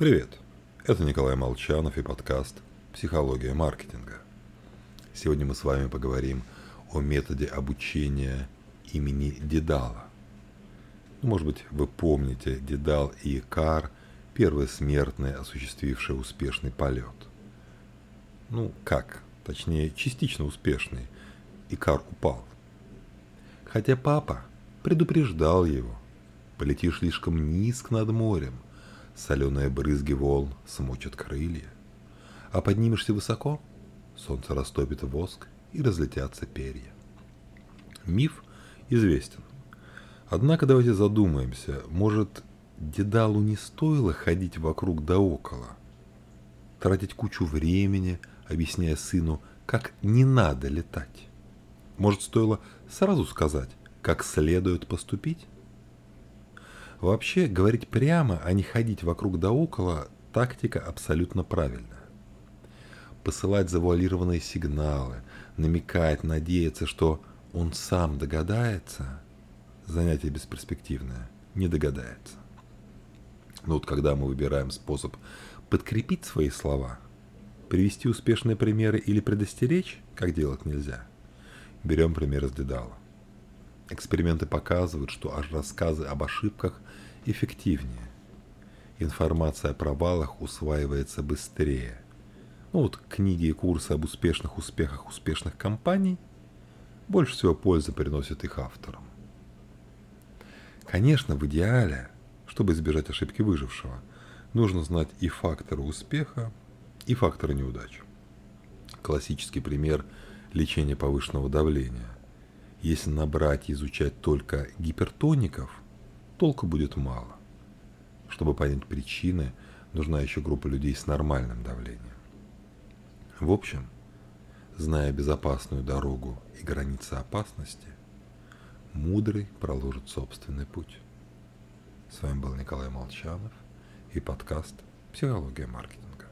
Привет, это Николай Молчанов и подкаст «Психология маркетинга». Сегодня мы с вами поговорим о методе обучения имени Дедала. Ну, может быть, вы помните Дедал и Икар, первые смертные, осуществившие успешный полет. Ну, как? Точнее, частично успешный. Икар упал. Хотя папа предупреждал его. Полетишь слишком низко над морем – Соленые брызги волн смочат крылья. А поднимешься высоко, солнце растопит воск и разлетятся перья. Миф известен. Однако давайте задумаемся, может, Дедалу не стоило ходить вокруг да около, тратить кучу времени, объясняя сыну, как не надо летать. Может, стоило сразу сказать, как следует поступить? Вообще, говорить прямо, а не ходить вокруг да около – тактика абсолютно правильная. Посылать завуалированные сигналы, намекать, надеяться, что он сам догадается – занятие бесперспективное, не догадается. Но вот когда мы выбираем способ подкрепить свои слова, привести успешные примеры или предостеречь, как делать нельзя, берем пример из Дедала. Эксперименты показывают, что аж рассказы об ошибках эффективнее. Информация о провалах усваивается быстрее. Ну вот книги и курсы об успешных успехах успешных компаний больше всего пользы приносят их авторам. Конечно, в идеале, чтобы избежать ошибки выжившего, нужно знать и факторы успеха, и факторы неудач. Классический пример лечения повышенного давления – если набрать и изучать только гипертоников, толку будет мало. Чтобы понять причины, нужна еще группа людей с нормальным давлением. В общем, зная безопасную дорогу и границы опасности, мудрый проложит собственный путь. С вами был Николай Молчанов и подкаст «Психология маркетинга».